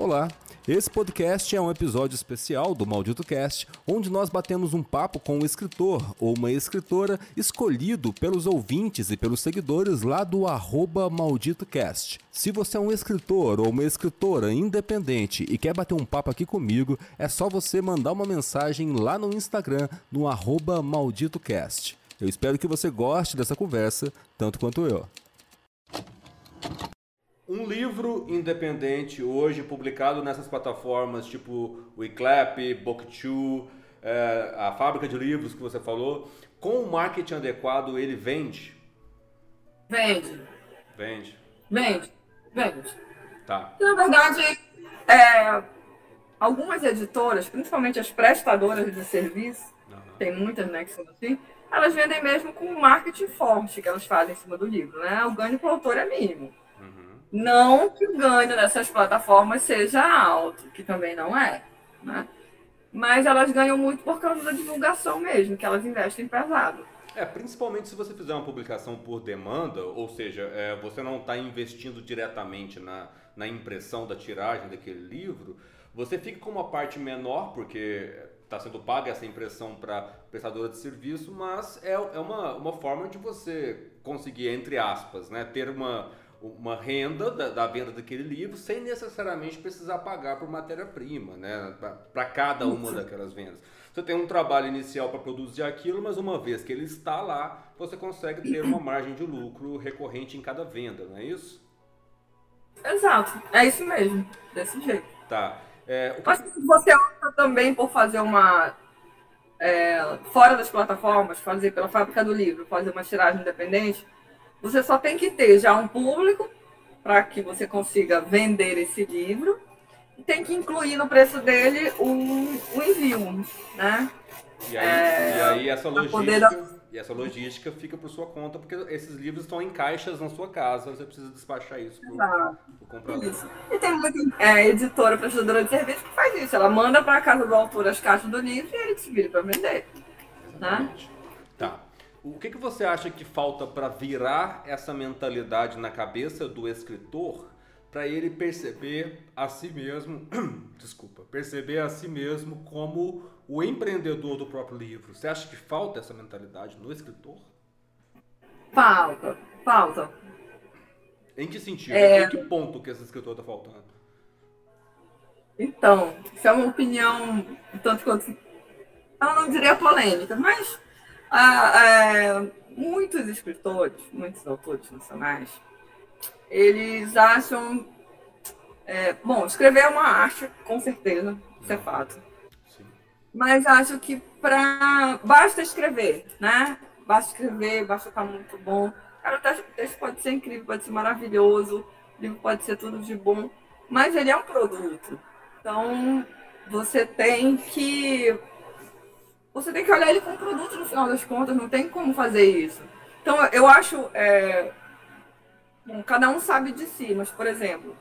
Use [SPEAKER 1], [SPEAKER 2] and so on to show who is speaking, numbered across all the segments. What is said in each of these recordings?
[SPEAKER 1] Olá, esse podcast é um episódio especial do Maldito Cast, onde nós batemos um papo com um escritor ou uma escritora escolhido pelos ouvintes e pelos seguidores lá do arroba MalditoCast. Se você é um escritor ou uma escritora independente e quer bater um papo aqui comigo, é só você mandar uma mensagem lá no Instagram, no arroba MalditoCast. Eu espero que você goste dessa conversa, tanto quanto eu. Um livro independente hoje publicado nessas plataformas tipo o Eclap, Booktube, é, a fábrica de livros que você falou, com o marketing adequado ele vende?
[SPEAKER 2] Vende.
[SPEAKER 1] Vende.
[SPEAKER 2] Vende. Vende.
[SPEAKER 1] Tá.
[SPEAKER 2] Na verdade, é, algumas editoras, principalmente as prestadoras de serviço, uhum. tem muitas né, que são assim, elas vendem mesmo com o marketing forte que elas fazem em cima do livro. Né? O ganho para o autor é mínimo. Não que o ganho dessas plataformas seja alto, que também não é, né? Mas elas ganham muito por causa da divulgação mesmo, que elas investem pesado.
[SPEAKER 1] É, principalmente se você fizer uma publicação por demanda, ou seja, é, você não está investindo diretamente na, na impressão da tiragem daquele livro, você fica com uma parte menor, porque está sendo paga essa impressão para prestadora de serviço, mas é, é uma, uma forma de você conseguir, entre aspas, né, ter uma, uma renda da, da, venda daquele livro sem necessariamente precisar pagar por matéria-prima, né? Para cada uma daquelas vendas. Você tem um trabalho inicial para produzir aquilo, mas uma vez que ele está lá, você consegue ter uma margem de lucro recorrente em cada venda, não é isso?
[SPEAKER 2] Exato, é isso mesmo, desse jeito.
[SPEAKER 1] Tá.
[SPEAKER 2] É, que... Mas você opta também por fazer uma. É, fora das plataformas, fazer pela fábrica do livro, fazer uma tiragem independente você só tem que ter já um público para que você consiga vender esse livro e tem que incluir no preço dele o, o envio, né?
[SPEAKER 1] E aí, é, e aí essa logística, e essa logística fica por sua conta, porque esses livros estão em caixas na sua casa, você precisa despachar isso para o comprador. Isso.
[SPEAKER 2] E tem muita é, editora, prestadora de serviço que faz isso. Ela manda para a casa do autor as caixas do livro e ele se vira para vender. Né?
[SPEAKER 1] Tá. O que, que você acha que falta para virar essa mentalidade na cabeça do escritor para ele perceber a si mesmo, desculpa, perceber a si mesmo como o empreendedor do próprio livro? Você acha que falta essa mentalidade no escritor?
[SPEAKER 2] Falta, falta.
[SPEAKER 1] Em que sentido? É... Em que ponto que esse escritor está faltando?
[SPEAKER 2] Então, isso é uma opinião tanto quanto. Eu não diria polêmica, mas ah, é, muitos escritores, muitos autores nacionais, eles acham. É, bom, escrever é uma arte, com certeza, isso é fato. Mas acho que para basta escrever, né? Basta escrever, basta estar muito bom. Cara, o texto pode ser incrível, pode ser maravilhoso, o livro pode ser tudo de bom, mas ele é um produto. Então, você tem que você tem que olhar ele como produto no final das contas, não tem como fazer isso. Então, eu acho. É... Bom, cada um sabe de si, mas, por exemplo,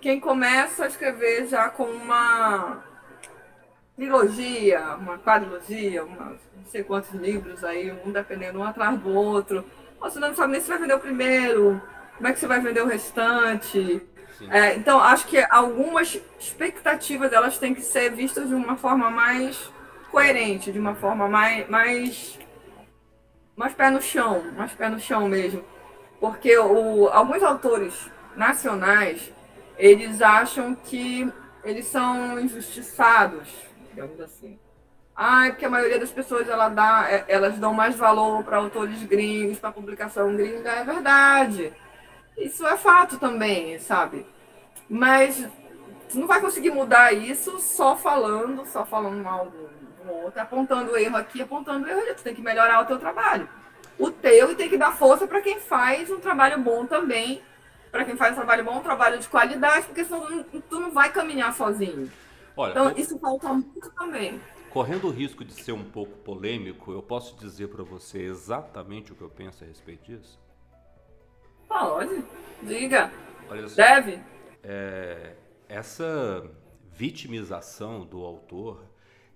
[SPEAKER 2] quem começa a escrever já com uma trilogia, uma quadrilogia, uma, não sei quantos livros aí, um dependendo um atrás do outro, você não sabe nem se vai vender o primeiro, como é que você vai vender o restante. É, então, acho que algumas expectativas elas têm que ser vistas de uma forma mais coerente, de uma forma mais, mais, mais pé no chão, mais pé no chão mesmo. Porque o, alguns autores nacionais, eles acham que eles são injustiçados, digamos assim. Ah, é porque a maioria das pessoas ela dá, é, elas dão mais valor para autores gringos, para publicação gringa, é verdade. Isso é fato também, sabe? Mas não vai conseguir mudar isso só falando, só falando mal do, um outro, apontando erro aqui, apontando erro ali. Tu tem que melhorar o teu trabalho. O teu e tem que dar força para quem faz um trabalho bom também. Para quem faz um trabalho bom, um trabalho de qualidade, porque senão tu não vai caminhar sozinho. Olha, então, eu... isso falta muito também.
[SPEAKER 1] Correndo o risco de ser um pouco polêmico, eu posso dizer para você exatamente o que eu penso a respeito disso?
[SPEAKER 2] Pode, diga. Olha só, Deve.
[SPEAKER 1] É, essa vitimização do autor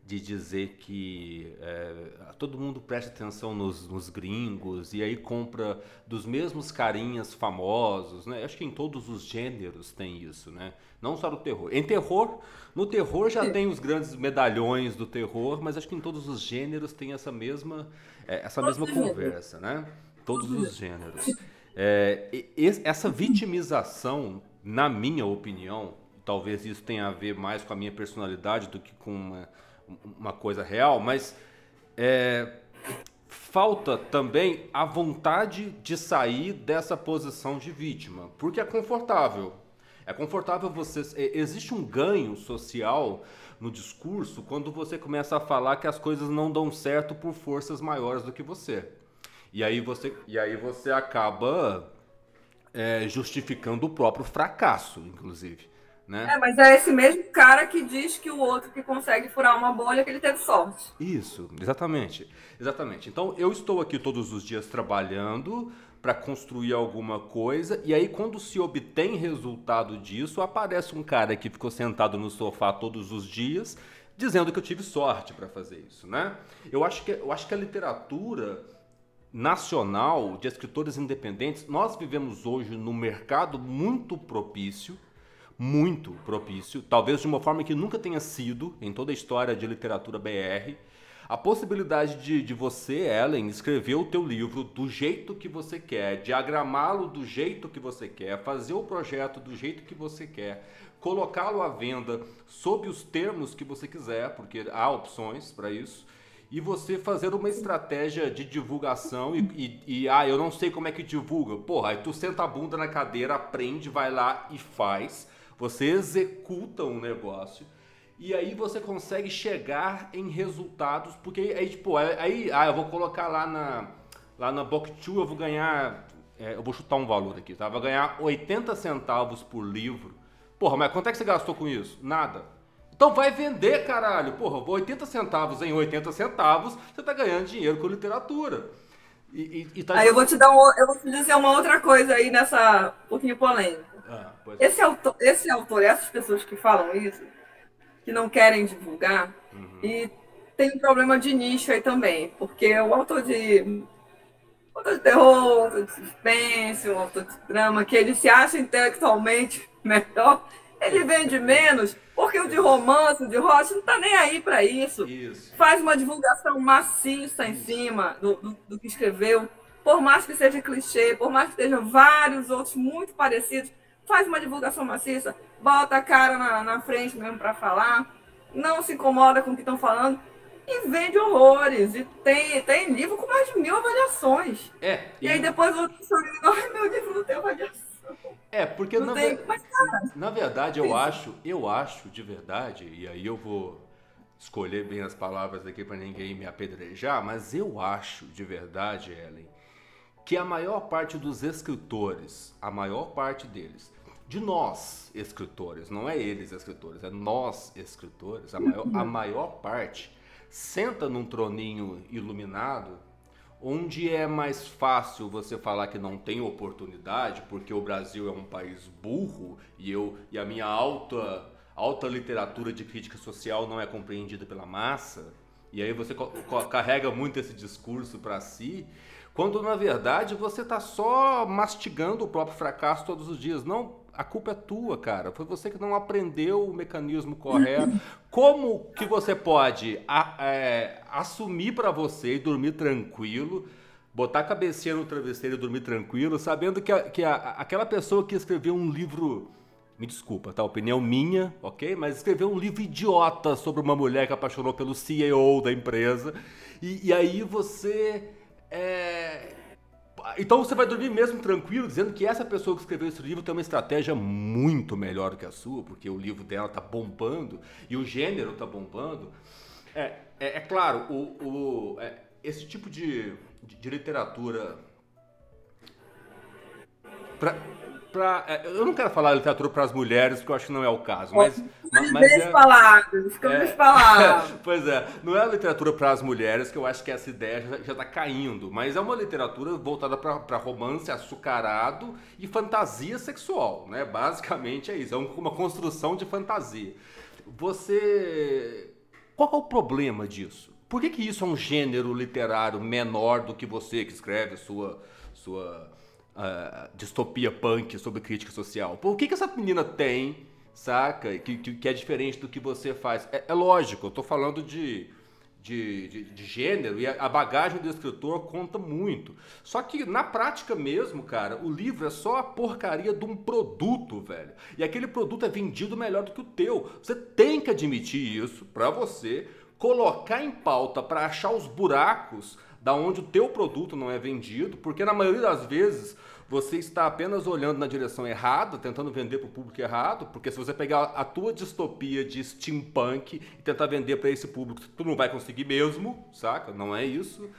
[SPEAKER 1] de dizer que é, todo mundo presta atenção nos, nos, gringos e aí compra dos mesmos carinhas famosos, né? Acho que em todos os gêneros tem isso, né? Não só no terror. Em terror, no terror já tem os grandes medalhões do terror, mas acho que em todos os gêneros tem essa mesma, é, essa mesma conversa, né? Todos os gêneros. É, essa vitimização, na minha opinião, talvez isso tenha a ver mais com a minha personalidade do que com uma uma coisa real, mas é, falta também a vontade de sair dessa posição de vítima, porque é confortável. É confortável você. É, existe um ganho social no discurso quando você começa a falar que as coisas não dão certo por forças maiores do que você. E aí você, e aí você acaba é, justificando o próprio fracasso, inclusive. Né?
[SPEAKER 2] É, mas é esse mesmo cara que diz que o outro que consegue furar uma bolha que ele teve sorte.
[SPEAKER 1] Isso, exatamente. Exatamente. Então eu estou aqui todos os dias trabalhando para construir alguma coisa e aí quando se obtém resultado disso, aparece um cara que ficou sentado no sofá todos os dias dizendo que eu tive sorte para fazer isso, né? Eu acho que eu acho que a literatura nacional de escritores independentes, nós vivemos hoje num mercado muito propício muito propício, talvez de uma forma que nunca tenha sido em toda a história de literatura BR, a possibilidade de, de você, Ellen, escrever o teu livro do jeito que você quer, diagramá-lo do jeito que você quer, fazer o projeto do jeito que você quer, colocá-lo à venda sob os termos que você quiser, porque há opções para isso, e você fazer uma estratégia de divulgação e, e, e, ah, eu não sei como é que divulga. Porra, aí tu senta a bunda na cadeira, aprende, vai lá e faz você executa um negócio e aí você consegue chegar em resultados, porque aí, tipo, aí, ah, eu vou colocar lá na, lá na Book2, eu vou ganhar, é, eu vou chutar um valor aqui, tá? Vou ganhar 80 centavos por livro. Porra, mas quanto é que você gastou com isso? Nada. Então vai vender, caralho. Porra, 80 centavos em 80 centavos, você tá ganhando dinheiro com literatura.
[SPEAKER 2] E, e, e tá... Aí eu vou te dar um, eu vou te dizer uma outra coisa aí nessa um pouquinho polêmica. Ah, esse, autor, esse autor, essas pessoas que falam isso, que não querem divulgar, uhum. e tem um problema de nicho aí também, porque o autor de, autor de terror, autor de suspense, o autor de drama, que ele se acha intelectualmente melhor, ele vende menos, porque o de romance, o de rocha, não tá nem aí para isso. isso. Faz uma divulgação maciça em cima do, do, do que escreveu, por mais que seja clichê, por mais que tenham vários outros muito parecidos, faz uma divulgação maciça, bota a cara na, na frente mesmo para falar, não se incomoda com o que estão falando e vende horrores. E tem, tem livro com mais de mil avaliações.
[SPEAKER 1] É.
[SPEAKER 2] E, e aí depois o outro ai meu livro não tem avaliação.
[SPEAKER 1] É, porque na, tem, mas, cara, na verdade eu acho, eu acho de verdade, e aí eu vou escolher bem as palavras aqui para ninguém me apedrejar, mas eu acho de verdade, Ellen, que a maior parte dos escritores, a maior parte deles, de nós escritores, não é eles escritores, é nós escritores, a maior, a maior parte senta num troninho iluminado, onde é mais fácil você falar que não tem oportunidade, porque o Brasil é um país burro e eu e a minha alta alta literatura de crítica social não é compreendida pela massa, e aí você carrega muito esse discurso para si quando na verdade você está só mastigando o próprio fracasso todos os dias. Não, a culpa é tua, cara. Foi você que não aprendeu o mecanismo correto. Como que você pode a, é, assumir para você e dormir tranquilo, botar a cabecinha no travesseiro e dormir tranquilo, sabendo que, a, que a, aquela pessoa que escreveu um livro me desculpa, tá? Opinião minha, ok? Mas escreveu um livro idiota sobre uma mulher que apaixonou pelo CEO da empresa. E, e aí você é... Então você vai dormir mesmo tranquilo, dizendo que essa pessoa que escreveu esse livro tem uma estratégia muito melhor do que a sua, porque o livro dela está bombando e o gênero está bombando. É, é, é, claro, o, o é, esse tipo de, de, de literatura. Pra, pra, é, eu não quero falar literatura para as mulheres, porque eu acho que não é o caso. Mas,
[SPEAKER 2] mas, mas é, palavras, ficamos é,
[SPEAKER 1] pois é, não é a literatura para as mulheres, que eu acho que essa ideia já está caindo, mas é uma literatura voltada para romance açucarado e fantasia sexual, né? Basicamente é isso, é uma construção de fantasia. Você qual é o problema disso? Por que, que isso é um gênero literário menor do que você que escreve sua, sua uh, distopia punk sobre crítica social? Por que, que essa menina tem, saca? Que, que, que é diferente do que você faz? É, é lógico, eu tô falando de de, de, de, gênero e a bagagem do escritor conta muito. Só que na prática mesmo, cara, o livro é só a porcaria de um produto, velho. E aquele produto é vendido melhor do que o teu. Você tem que admitir isso para você colocar em pauta para achar os buracos da onde o teu produto não é vendido, porque na maioria das vezes você está apenas olhando na direção errada, tentando vender para o público errado, porque se você pegar a tua distopia de steampunk e tentar vender para esse público, tu não vai conseguir mesmo, saca? Não é isso.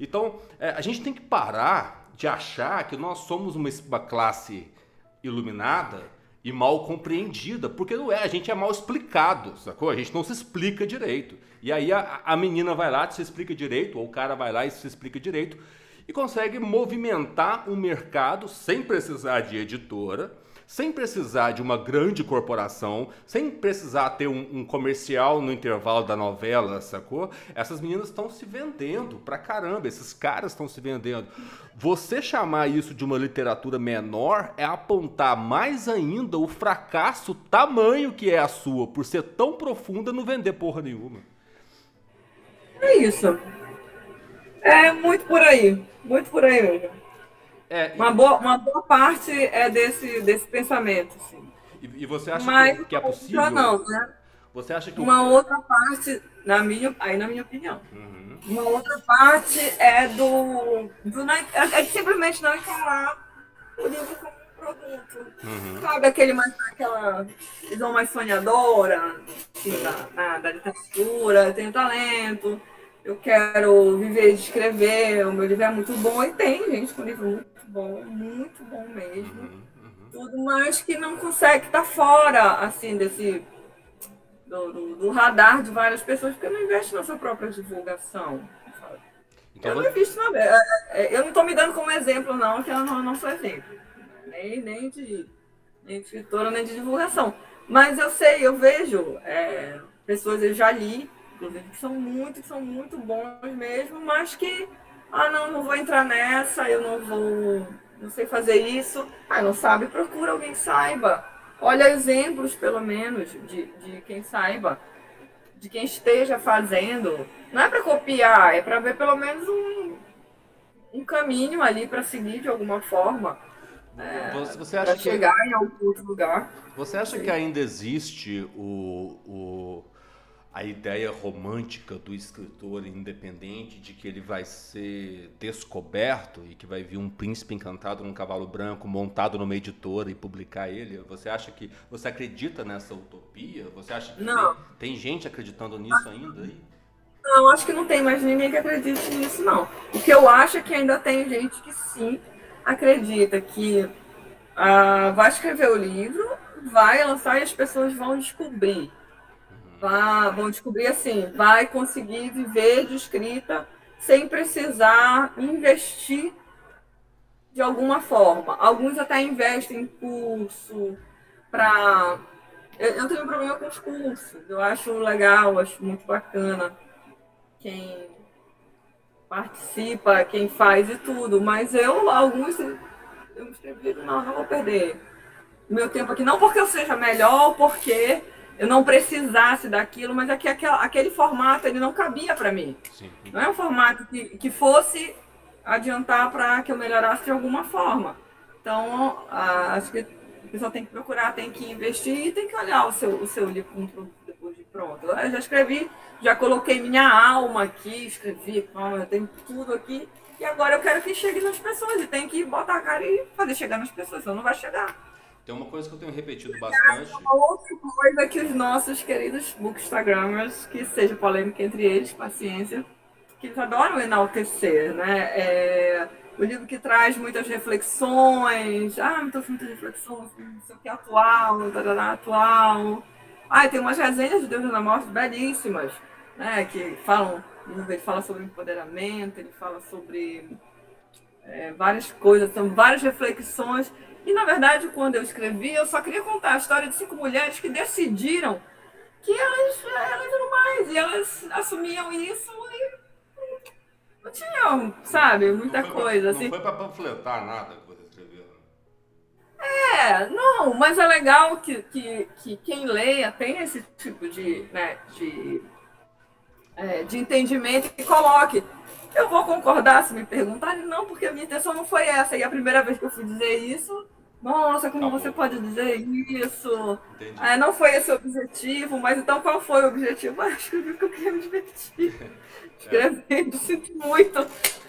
[SPEAKER 1] Então, é, a gente tem que parar de achar que nós somos uma, uma classe iluminada e mal compreendida, porque não é, a gente é mal explicado, sacou? A gente não se explica direito. E aí a, a menina vai lá, se explica direito, ou o cara vai lá e se explica direito, e consegue movimentar um mercado sem precisar de editora, sem precisar de uma grande corporação, sem precisar ter um, um comercial no intervalo da novela, sacou? Essas meninas estão se vendendo pra caramba, esses caras estão se vendendo. Você chamar isso de uma literatura menor é apontar mais ainda o fracasso tamanho que é a sua, por ser tão profunda não vender porra nenhuma.
[SPEAKER 2] É isso. É muito por aí. Muito por aí mesmo. É, uma, boa, uma boa parte é desse, desse pensamento. Assim.
[SPEAKER 1] E, e você acha Mas, que, é possível?
[SPEAKER 2] Não, né?
[SPEAKER 1] Você acha que
[SPEAKER 2] uma o... outra parte, na minha, aí na minha opinião, uhum. uma outra parte é do, do é, é simplesmente não encarar o livro como um produto. Uhum. Sabe aquele mais aquela visão mais sonhadora assim, da, da, da literatura, tem talento eu quero viver de escrever, o meu livro é muito bom, e tem gente com livro muito bom, muito bom mesmo. Uhum, uhum. Tudo, mas que não consegue estar fora, assim, desse. Do, do, do, radar de várias pessoas, porque não investe na sua própria divulgação. Então, eu não invisto na. É, é, eu não estou me dando como exemplo, não, que eu não, não sou exemplo. Nem, nem, de, nem de escritora, nem de divulgação. Mas eu sei, eu vejo é, pessoas, eu já li inclusive, que são muito, que são muito bons mesmo, mas que, ah, não, não vou entrar nessa, eu não vou, não sei fazer isso. Ah, não sabe, procura alguém que saiba. Olha exemplos, pelo menos, de, de quem saiba, de quem esteja fazendo. Não é para copiar, é para ver pelo menos um, um caminho ali para seguir de alguma forma. É, você acha que chegar em algum outro lugar.
[SPEAKER 1] Você acha Sim. que ainda existe o, o a ideia romântica do escritor independente de que ele vai ser descoberto e que vai vir um príncipe encantado num cavalo branco montado numa editora e publicar ele? Você acha que você acredita nessa utopia? Você acha que
[SPEAKER 2] não.
[SPEAKER 1] Tem, tem gente acreditando nisso ainda aí?
[SPEAKER 2] Não, acho que não tem mais ninguém que acredite nisso não. O que eu acho é que ainda tem gente que sim acredita que ah, vai escrever o livro, vai lançar e as pessoas vão descobrir Vão descobrir assim, vai conseguir viver de escrita sem precisar investir de alguma forma. Alguns até investem em curso para. Eu, eu, tenho um problema com os cursos. Eu acho legal, acho muito bacana quem participa, quem faz e tudo. Mas eu, alguns, eu me escrevi, não, não vou perder meu tempo aqui. Não porque eu seja melhor, porque eu não precisasse daquilo, mas é que aquele, aquele formato ele não cabia para mim. Sim. Não é um formato que, que fosse adiantar para que eu melhorasse de alguma forma. Então, a, acho que a pessoa tem que procurar, tem que investir e tem que olhar o seu, o seu livro depois de pronto. Eu já escrevi, já coloquei minha alma aqui, escrevi, eu tenho tudo aqui. E agora eu quero que chegue nas pessoas e tem que botar a cara e fazer chegar nas pessoas, senão não vai chegar.
[SPEAKER 1] Tem uma coisa que eu tenho repetido bastante.
[SPEAKER 2] Outra coisa que os nossos queridos bookstagrammers, que seja polêmica entre eles, paciência, que eles adoram enaltecer, né? É, o livro que traz muitas reflexões, ah, muitas, muitas reflexões, não sei o que, atual, tarará, atual. Ah, tem umas resenhas de Deus na Morte belíssimas, né? Que falam, ele fala sobre empoderamento, ele fala sobre é, várias coisas, são várias reflexões e, na verdade, quando eu escrevi, eu só queria contar a história de cinco mulheres que decidiram que elas, elas eram mais, e elas assumiam isso e não tinham, sabe, muita
[SPEAKER 1] não
[SPEAKER 2] coisa.
[SPEAKER 1] Pra,
[SPEAKER 2] assim.
[SPEAKER 1] Não foi pra panfletar nada que você escreveu.
[SPEAKER 2] É, não, mas é legal que, que, que quem leia tem esse tipo de, né, de, é, de entendimento e coloque. Eu vou concordar se me perguntarem, não, porque a minha intenção não foi essa. E a primeira vez que eu fui dizer isso, nossa, como você pode dizer isso? É, não foi esse o objetivo, mas então qual foi o objetivo? Ah, escrevi porque eu queria me divertir. Escrevendo, sinto muito.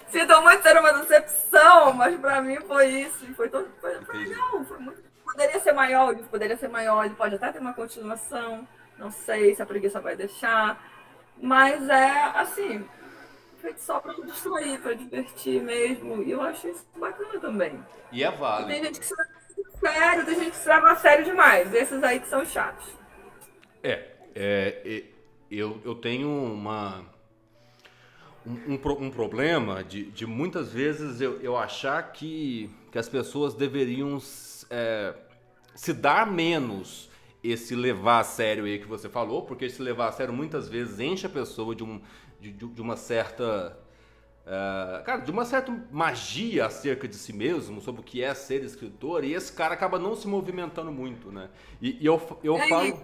[SPEAKER 2] Sinto muito ser uma decepção, mas pra mim foi isso. E foi todo. Foi, foi legal, foi muito. Poderia ser maior, poderia ser maior, ele pode até ter uma continuação. Não sei se a preguiça vai deixar. Mas é assim, feito só para distrair, para divertir mesmo. E eu achei isso bacana também.
[SPEAKER 1] E é válido.
[SPEAKER 2] Tem gente que se sério, tem gente se leva a sério demais. Esses aí que são chatos.
[SPEAKER 1] É, é eu, eu tenho uma. Um, um, um problema de, de muitas vezes eu, eu achar que, que as pessoas deveriam é, se dar menos esse levar a sério aí que você falou, porque esse levar a sério muitas vezes enche a pessoa de, um, de, de uma certa. Uh, cara, de uma certa magia acerca de si mesmo, sobre o que é ser escritor, e esse cara acaba não se movimentando muito, né? E, e eu, eu
[SPEAKER 2] É
[SPEAKER 1] falo.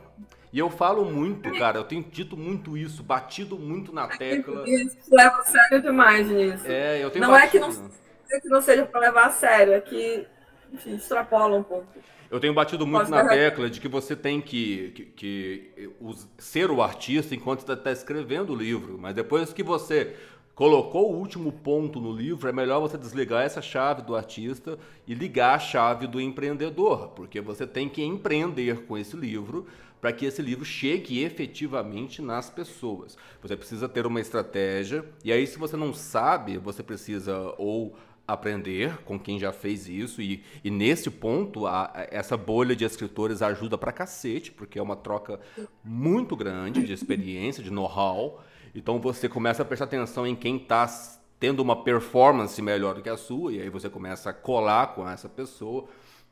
[SPEAKER 1] E eu falo muito, cara, eu tenho dito muito isso, batido muito na tecla.
[SPEAKER 2] Isso leva a sério demais nisso.
[SPEAKER 1] É, eu tenho
[SPEAKER 2] Não é que
[SPEAKER 1] batido.
[SPEAKER 2] não, é que não seja para levar a sério, é que enfim, extrapola um pouco.
[SPEAKER 1] Eu tenho batido muito
[SPEAKER 2] Posso
[SPEAKER 1] na tecla de que você tem que, que, que os- ser o artista enquanto está tá escrevendo o livro, mas depois que você colocou o último ponto no livro, é melhor você desligar essa chave do artista e ligar a chave do empreendedor, porque você tem que empreender com esse livro para que esse livro chegue efetivamente nas pessoas. Você precisa ter uma estratégia, e aí se você não sabe, você precisa ou aprender com quem já fez isso e, e nesse ponto a- a- essa bolha de escritores ajuda pra cacete porque é uma troca muito grande de experiência de know-how então você começa a prestar atenção em quem está tendo uma performance melhor do que a sua e aí você começa a colar com essa pessoa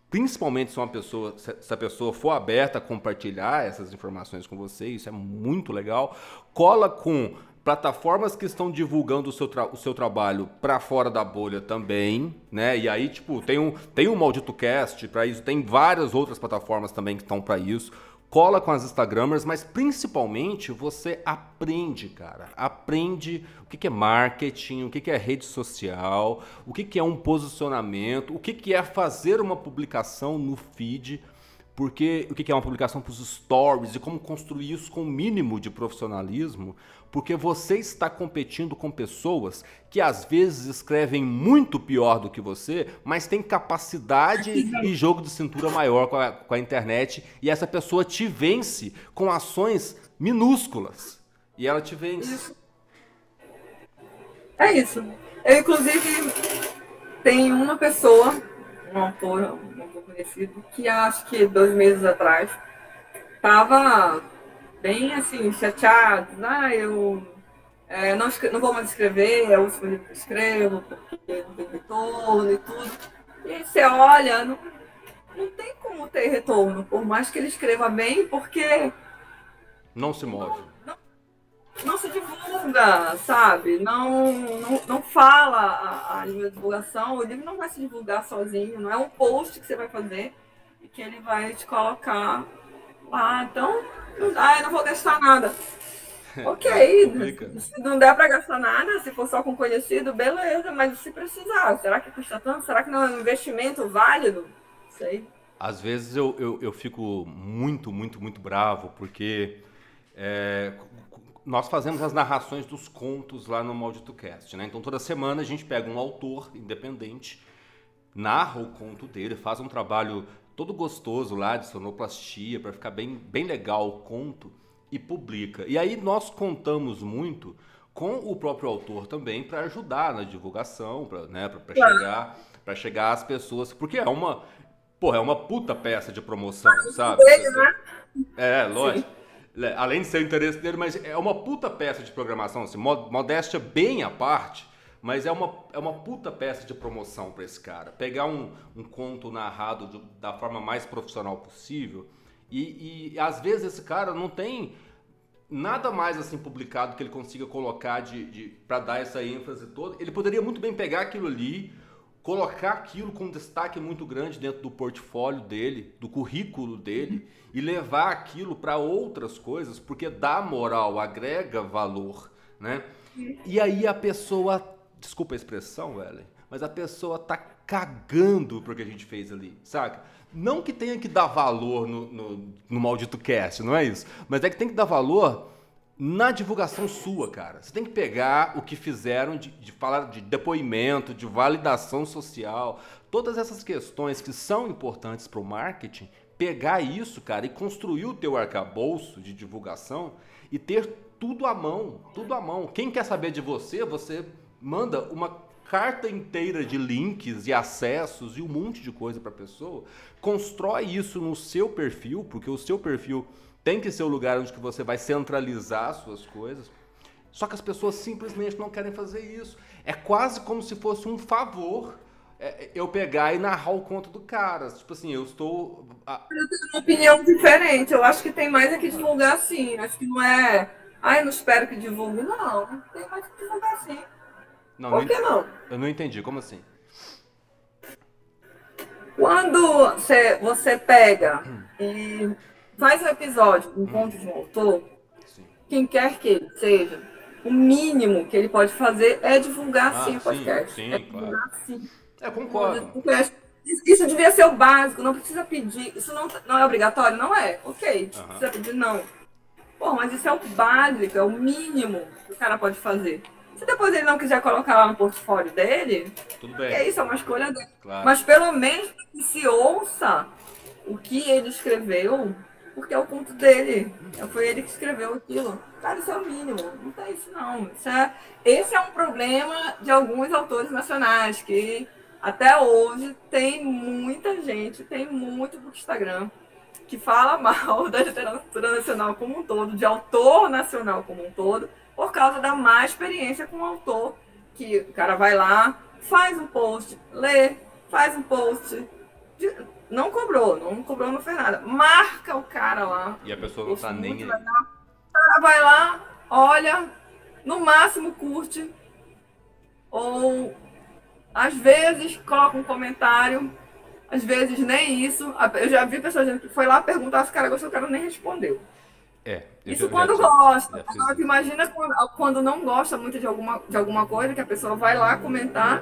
[SPEAKER 1] principalmente se uma pessoa se a pessoa for aberta a compartilhar essas informações com você isso é muito legal cola com plataformas que estão divulgando o seu, o seu trabalho para fora da bolha também, né? E aí, tipo, tem um, tem um Maldito Cast para isso, tem várias outras plataformas também que estão para isso. Cola com as Instagramers, mas principalmente você aprende, cara. Aprende o que é marketing, o que é rede social, o que é um posicionamento, o que é fazer uma publicação no feed porque o que é uma publicação para os stories e como construir isso com o mínimo de profissionalismo, porque você está competindo com pessoas que às vezes escrevem muito pior do que você, mas tem capacidade e jogo de cintura maior com a, com a internet e essa pessoa te vence com ações minúsculas e ela te vence.
[SPEAKER 2] É isso. Eu, inclusive, tenho uma pessoa, um autor, um autor conhecido, que acho que dois meses atrás estava bem assim, chateado. Ah, eu é, não, não vou mais escrever, é o último livro que eu escrevo, porque não tem retorno e tudo. E aí você olha, não, não tem como ter retorno, por mais que ele escreva bem, porque
[SPEAKER 1] Não se move.
[SPEAKER 2] não se divulga, sabe? Não, não, não fala a, a língua de divulgação. O livro não vai se divulgar sozinho, não é um post que você vai fazer e que ele vai te colocar lá. Então, ah, eu não vou gastar nada. Ok,
[SPEAKER 1] Complica.
[SPEAKER 2] se não der para gastar nada, se for só com conhecido, beleza, mas se precisar, será que custa tanto? Será que não é um investimento válido? Sei.
[SPEAKER 1] Às vezes eu, eu, eu fico muito, muito, muito bravo, porque é, nós fazemos as narrações dos contos lá no Maldito Cast, né? Então toda semana a gente pega um autor independente, narra o conto dele, faz um trabalho todo gostoso lá de sonoplastia para ficar bem, bem legal o conto e publica. E aí nós contamos muito com o próprio autor também para ajudar na divulgação, para né, pra- pra
[SPEAKER 2] Claro.
[SPEAKER 1] chegar para chegar às pessoas, porque é uma Porra, é uma puta peça de promoção, sabe?
[SPEAKER 2] Dele, né?
[SPEAKER 1] É, lógico. Le- Além de ser o interesse dele, mas é uma puta peça de programação, assim, mo- modéstia bem à parte, mas é uma, é uma puta peça de promoção para esse cara. Pegar um, um conto narrado de- da forma mais profissional possível E, e às vezes esse cara não tem nada mais assim publicado que ele consiga colocar de, de para dar essa ênfase toda. Ele poderia muito bem pegar aquilo ali, colocar aquilo com um destaque muito grande dentro do portfólio dele, do currículo dele e levar aquilo para outras coisas, porque dá moral, agrega valor, né? E aí a pessoa, desculpa a expressão, Ellen, mas a pessoa tá cagando pro que a gente fez ali, saca? Não que tenha que dar valor no, no, no maldito cast, não é isso? Mas é que tem que dar valor na divulgação sua, cara. Você tem que pegar o que fizeram de, de falar de depoimento, de validação social, todas essas questões que são importantes para o marketing, pegar isso, cara, e construir o teu arcabouço de divulgação e ter tudo à mão, tudo à mão. Quem quer saber de você, você manda uma carta inteira de links e acessos e um monte de coisa para a pessoa. Constrói isso no seu perfil, porque o seu perfil tem que ser o lugar onde você vai centralizar suas coisas. Só que as pessoas simplesmente não querem fazer isso. É quase como se fosse um favor é, eu pegar e narrar o conto do cara. Tipo assim, eu estou.
[SPEAKER 2] Eu tenho uma opinião diferente. Eu acho que tem mais é que divulgar assim. Acho que não é. Eu não espero que divulgue. Não, tem mais que divulgar assim. Não, Por que não?
[SPEAKER 1] Eu não entendi. Como assim?
[SPEAKER 2] Quando você, você pega e faz um episódio, um conto de um autor, sim. quem quer que ele seja, o mínimo que ele pode fazer é divulgar ah, sim o podcast.
[SPEAKER 1] Sim,
[SPEAKER 2] é
[SPEAKER 1] divulgar claro. sim. É, concordo.
[SPEAKER 2] Isso devia ser o básico, não precisa pedir. Isso não, não é obrigatório? Não é. Ok, uhum. precisa pedir, não. Pô, mas isso é o básico, é o mínimo que o cara pode fazer. Se depois ele não quiser colocar lá no portfólio dele,
[SPEAKER 1] Tudo bem.
[SPEAKER 2] é isso, é uma escolha dele. Claro. Mas pelo menos que se ouça o que ele escreveu, porque é o ponto dele. Foi ele que escreveu aquilo. Cara, isso é o mínimo. Não tem isso, não. Isso é, esse é um problema de alguns autores nacionais, que até hoje tem muita gente, tem muito no Instagram, que fala mal da literatura nacional como um todo, de autor nacional como um todo, por causa da má experiência com o autor. Que o cara vai lá, faz um post, lê, faz um post, não cobrou, não cobrou, não fez nada. Marca o cara lá.
[SPEAKER 1] E a pessoa não tá nem aí. O
[SPEAKER 2] cara vai lá, olha, no máximo curte. Ou às vezes coloca um comentário, às vezes nem isso. Eu já vi pessoas que foi lá perguntar se o cara gostou, o cara nem respondeu.
[SPEAKER 1] É,
[SPEAKER 2] isso quando já, gosta. Já Agora, imagina quando, quando, não gosta muito de alguma, de alguma coisa, que a pessoa vai lá comentar.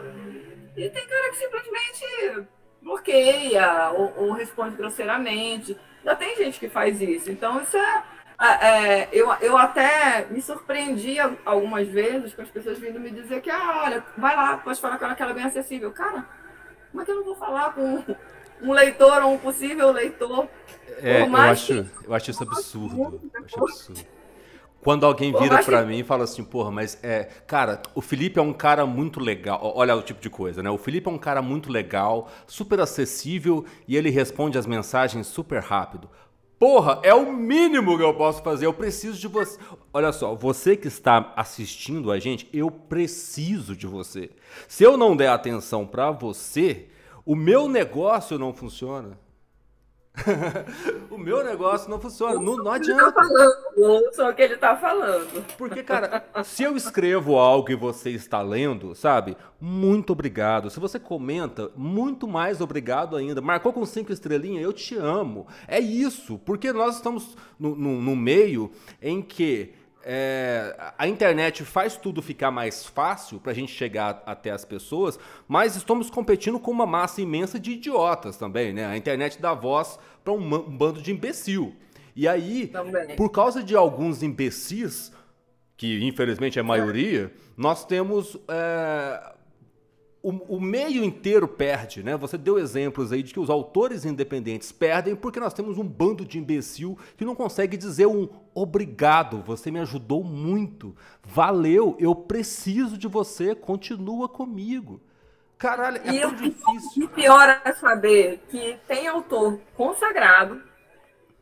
[SPEAKER 2] E tem cara que simplesmente bloqueia ou, ou responde grosseiramente. Já tem gente que faz isso. Então, isso é. É, eu, eu até me surpreendi algumas vezes com as pessoas vindo me dizer que, ah, olha, vai lá, pode falar com ela que ela é bem acessível. Cara, como é que eu não vou falar com um leitor ou um possível leitor?
[SPEAKER 1] É, eu, acho, eu acho isso absurdo. Eu acho absurdo. Quando alguém vira para mim e fala assim, porra, mas é. Cara, o Felipe é um cara muito legal. Olha o tipo de coisa, né? O Felipe é um cara muito legal, super acessível e ele responde as mensagens super rápido. Porra, é o mínimo que eu posso fazer. Eu preciso de você. Olha só, você que está assistindo a gente, eu preciso de você. Se eu não der atenção para você, o meu negócio não funciona. o meu negócio não funciona. Não, não adianta.
[SPEAKER 2] Tá falando, só o que ele tá falando.
[SPEAKER 1] Porque, cara, se eu escrevo algo e você está lendo, sabe? Muito obrigado. Se você comenta, muito mais obrigado ainda. Marcou com cinco estrelinhas, eu te amo. É isso. Porque nós estamos no, no, no meio em que é, a internet faz tudo ficar mais fácil para a gente chegar até as pessoas, mas estamos competindo com uma massa imensa de idiotas também, né? A internet dá voz para um, um, bando de imbecil. E aí, também. por causa de alguns imbecis, que infelizmente é a maioria, nós temos é, o, o, meio inteiro perde, né? Você deu exemplos aí de que os autores independentes perdem porque nós temos um bando de imbecil que não consegue dizer um obrigado, você me ajudou muito, valeu, eu preciso de você, continua comigo. Caralho, é e tão difícil.
[SPEAKER 2] E pior é saber que tem autor consagrado,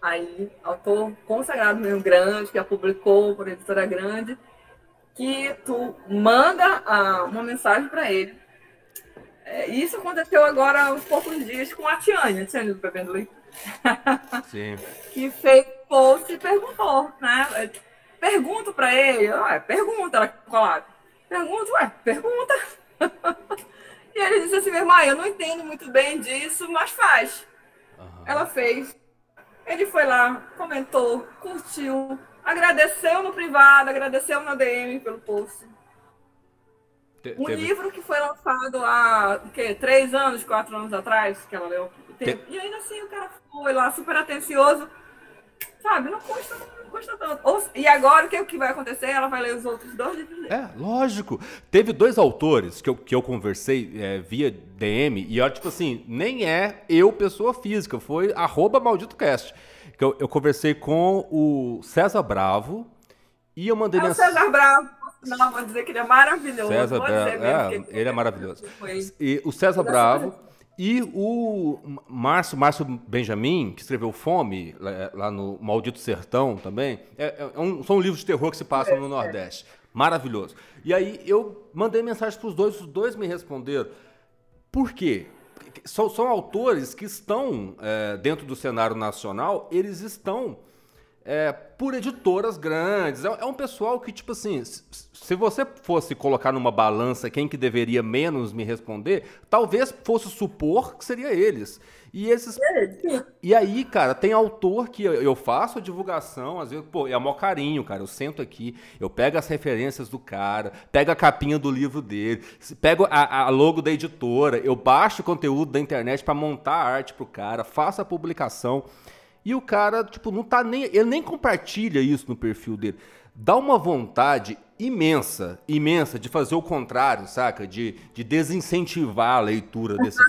[SPEAKER 2] aí, autor consagrado mesmo grande, que a publicou por editora grande, que tu manda ah, uma mensagem para ele isso aconteceu agora há uns poucos dias com a Tiane, a Tiane do Bebendo Leite. Sim. que fez post e perguntou, né? Pergunto para ele, ué, pergunta, ela colada. Pergunta, ué, pergunta. e ele disse assim, minha irmã, eu não entendo muito bem disso, mas faz. Uhum. Ela fez. Ele foi lá, comentou, curtiu, agradeceu no privado, agradeceu na DM pelo post. Te, um teve... livro que foi lançado há o quê? três anos, quatro anos atrás, que ela leu. Te... E ainda assim o cara foi lá super atencioso. Sabe, não custa, não custa tanto. Ou, e agora o que, o que vai acontecer? Ela vai ler os outros dois livros.
[SPEAKER 1] É, lógico. Teve dois autores que eu, que eu conversei é, via DM, e olha, tipo assim, nem é eu, pessoa física, foi arroba malditocast. Que eu, eu conversei com o César Bravo e eu mandei
[SPEAKER 2] é mensagem. César Bravo. Não, vou dizer que ele é maravilhoso.
[SPEAKER 1] César Bravo. É, ele é maravilhoso. E o César Bravo e o Márcio, Márcio Benjamin, que escreveu Fome, lá no Maldito Sertão também, é, é um, são livros de terror que se passam no Nordeste. Maravilhoso. E aí eu mandei mensagem para os dois, os dois me responderam. Por quê? São, são autores que estão é, dentro do cenário nacional, eles estão é, por editoras grandes. É, é, um pessoal que, tipo assim, se você fosse colocar numa balança quem que deveria menos me responder, talvez fosse supor que seria eles. E esses. E aí, cara, tem autor que eu faço a divulgação, às vezes, pô, é maior carinho, cara. Eu sento aqui, eu pego as referências do cara, pego a capinha do livro dele, pego a, a logo da editora, eu baixo o conteúdo da internet para montar a arte pro cara, faço a publicação. E o cara, tipo, não tá nem. Ele nem compartilha isso no perfil dele. Dá uma vontade imensa, imensa de fazer o contrário, saca? De, de desincentivar a leitura desse.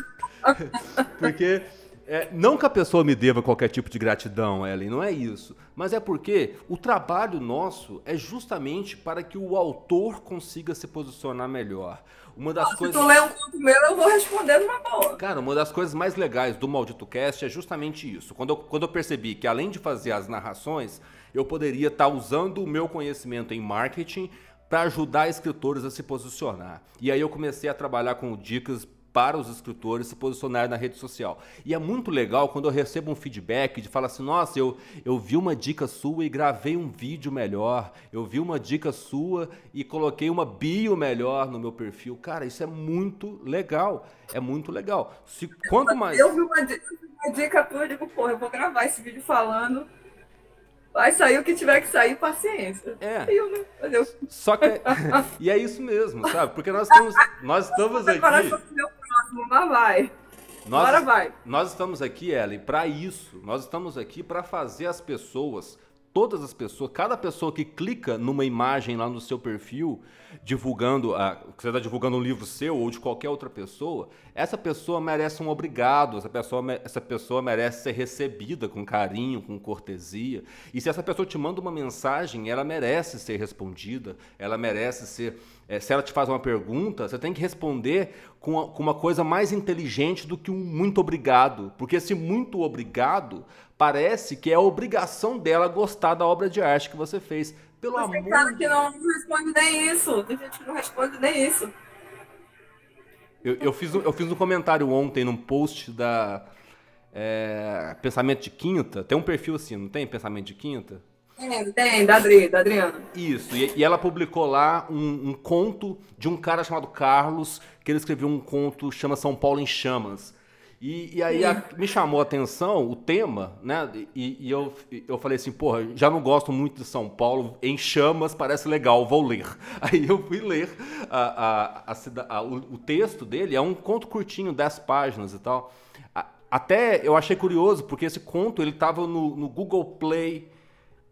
[SPEAKER 1] Porque. É, não que a pessoa me deva qualquer tipo de gratidão, Ellen, não é isso. Mas é porque o trabalho nosso é justamente para que o autor consiga se posicionar melhor. Uma das coisas...
[SPEAKER 2] Se tu ler um conto meu, eu vou responder numa boa.
[SPEAKER 1] Cara, uma das coisas mais legais do Maldito Cast é justamente isso. Quando eu, quando eu percebi que além de fazer as narrações, eu poderia estar tá usando o meu conhecimento em marketing para ajudar escritores a se posicionar. E aí eu comecei a trabalhar com dicas para os escritores se posicionarem na rede social. E é muito legal quando eu recebo um feedback de falar assim: nossa, eu, eu vi uma dica sua e gravei um vídeo melhor, eu vi uma dica sua e coloquei uma bio melhor no meu perfil. Cara, isso é muito legal. É muito legal. Se, quanto mais.
[SPEAKER 2] Eu vi uma, uma dica tua, eu digo, porra, eu vou gravar esse vídeo falando Vai sair o que tiver que sair, paciência.
[SPEAKER 1] É. Eu, né? Eu... Só que. e é isso mesmo, sabe? Porque nós estamos, nós estamos aqui. Próximo,
[SPEAKER 2] mas vai.
[SPEAKER 1] Nós, Agora vai. Nós estamos aqui, Ellen, para isso. Nós estamos aqui para fazer as pessoas todas as pessoas, cada pessoa que clica numa imagem lá no seu perfil, divulgando, a, você está divulgando um livro seu ou de qualquer outra pessoa, essa pessoa merece um obrigado, essa pessoa, essa pessoa merece ser recebida com carinho, com cortesia. E se essa pessoa te manda uma mensagem, ela merece ser respondida, ela merece ser é, se ela te faz uma pergunta, você tem que responder com, a, com uma coisa mais inteligente do que um muito obrigado. Porque esse muito obrigado parece que é a obrigação dela gostar da obra de arte que você fez. Pelo Mas amor.
[SPEAKER 2] Tem que não responde nem isso. Tem gente que não responde nem isso.
[SPEAKER 1] Eu, eu, fiz, eu fiz um comentário ontem num post da é, Pensamento de Quinta. Tem um perfil assim, não tem? Pensamento de Quinta?
[SPEAKER 2] Tem, tem, da, Adri, da Adriana.
[SPEAKER 1] Isso, e, e ela publicou lá um, um, conto de um cara chamado Carlos, que ele escreveu um conto chama São Paulo em Chamas. E, e aí a, me chamou a atenção o tema, né? E, e, eu, eu falei assim, porra, já não gosto muito de São Paulo, em chamas parece legal, vou ler. Aí eu fui ler a, a, a, o, o texto dele, é um conto curtinho, 10 páginas e tal. Até eu achei curioso, porque esse conto ele estava no, no Google Play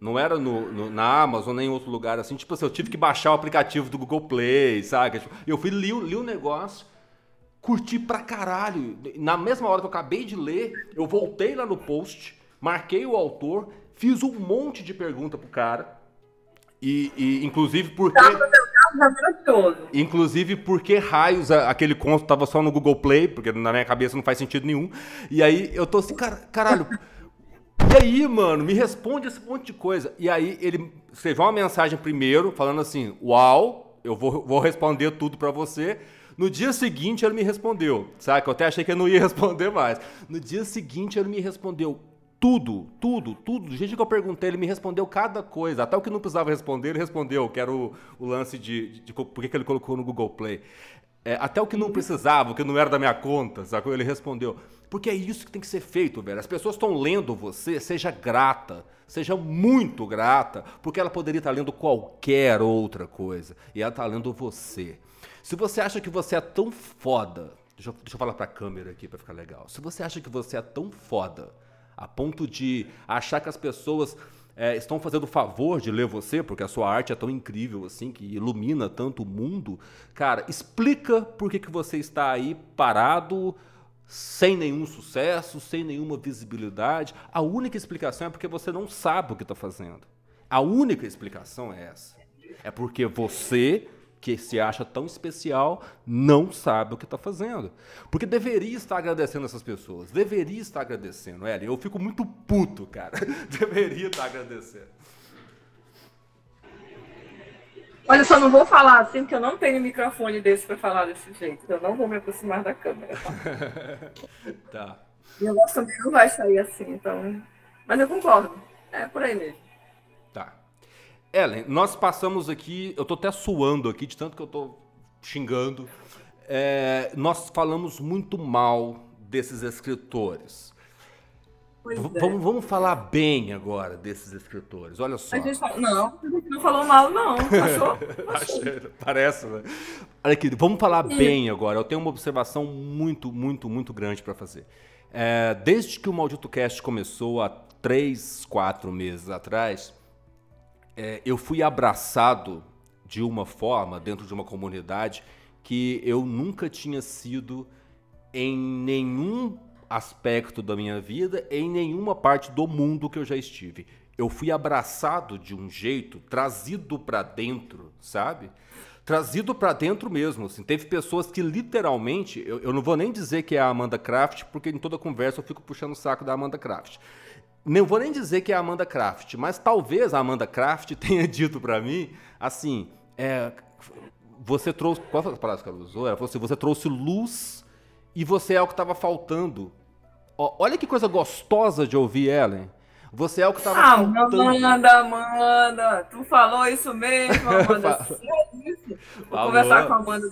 [SPEAKER 1] não era no, no, na Amazon nem em outro lugar assim. Tipo assim, eu tive que baixar o aplicativo do Google Play, sabe? Tipo, eu fui li, li o negócio, curti pra caralho. Na mesma hora que eu acabei de ler, eu voltei lá no post, marquei o autor, fiz um monte de pergunta pro cara. E, e inclusive porque. Inclusive porque raios aquele conto tava só no Google Play, porque na minha cabeça não faz sentido nenhum. E aí eu tô assim, cara, caralho. E aí, mano, me responde esse monte de coisa. E aí ele escreveu uma mensagem primeiro, falando assim: Uau, eu vou, vou responder tudo para você. No dia seguinte ele me respondeu, sabe? Eu até achei que ele não ia responder mais. No dia seguinte ele me respondeu tudo, tudo, tudo. Do jeito que eu perguntei, ele me respondeu cada coisa. Até o que não precisava responder, ele respondeu, que era o, o lance de, de, de por que ele colocou no Google Play. É, até o que não precisava, o que não era da minha conta, sacou? Ele respondeu. Porque é isso que tem que ser feito, velho. As pessoas estão lendo você, seja grata, seja muito grata, porque ela poderia estar lendo qualquer outra coisa. E ela está lendo você. Se você acha que você é tão foda, deixa eu, deixa eu falar para a câmera aqui para ficar legal. Se você acha que você é tão foda, a ponto de achar que as pessoas é, estão fazendo o favor de ler você, porque a sua arte é tão incrível assim, que ilumina tanto o mundo, cara, explica por que, que você está aí parado, sem nenhum sucesso, sem nenhuma visibilidade. A única explicação é porque você não sabe o que está fazendo. A única explicação é essa. É porque você, que se acha tão especial, não sabe o que está fazendo. Porque deveria estar agradecendo essas pessoas. Deveria estar agradecendo. Ellen, eu fico muito puto, cara. deveria estar agradecendo.
[SPEAKER 2] Olha, só não vou falar assim, porque eu não tenho microfone desse para falar desse jeito. Eu não vou me aproximar da câmera. Tá. tá. Meu voz também não vai sair assim, então. Mas eu concordo. É por aí mesmo.
[SPEAKER 1] Ellen, nós passamos aqui. Eu tô até suando aqui, de tanto que eu tô xingando. É, nós falamos muito mal desses escritores. É. Vamos, vamos falar bem agora desses escritores. Olha só.
[SPEAKER 2] A gente fala, não, a gente não falou mal, não. Achou?
[SPEAKER 1] Parece, né? Olha aqui, vamos falar bem agora. Eu tenho uma observação muito, muito, muito grande para fazer. É, desde que o Maldito Cast começou há três, quatro meses atrás, é, eu fui abraçado de uma forma dentro de uma comunidade que eu nunca tinha sido em nenhum aspecto da minha vida, em nenhuma parte do mundo que eu já estive. Eu fui abraçado de um jeito, trazido para dentro, sabe? Trazido para dentro mesmo. Assim. Teve pessoas que literalmente, eu, eu não vou nem dizer que é a Amanda Kraft, porque em toda conversa eu fico puxando o saco da Amanda Kraft. Não vou nem dizer que é a Amanda Kraft, mas talvez a Amanda Kraft tenha dito para mim assim: é, você trouxe. Qual foi a palavra que ela usou? Ela falou assim: você trouxe luz e você é o que estava faltando. olha que coisa gostosa de ouvir, Ellen. Você é o que estava ah, faltando.
[SPEAKER 2] Amanda, Amanda, tu falou isso mesmo, Amanda. Vou conversar com a Amanda.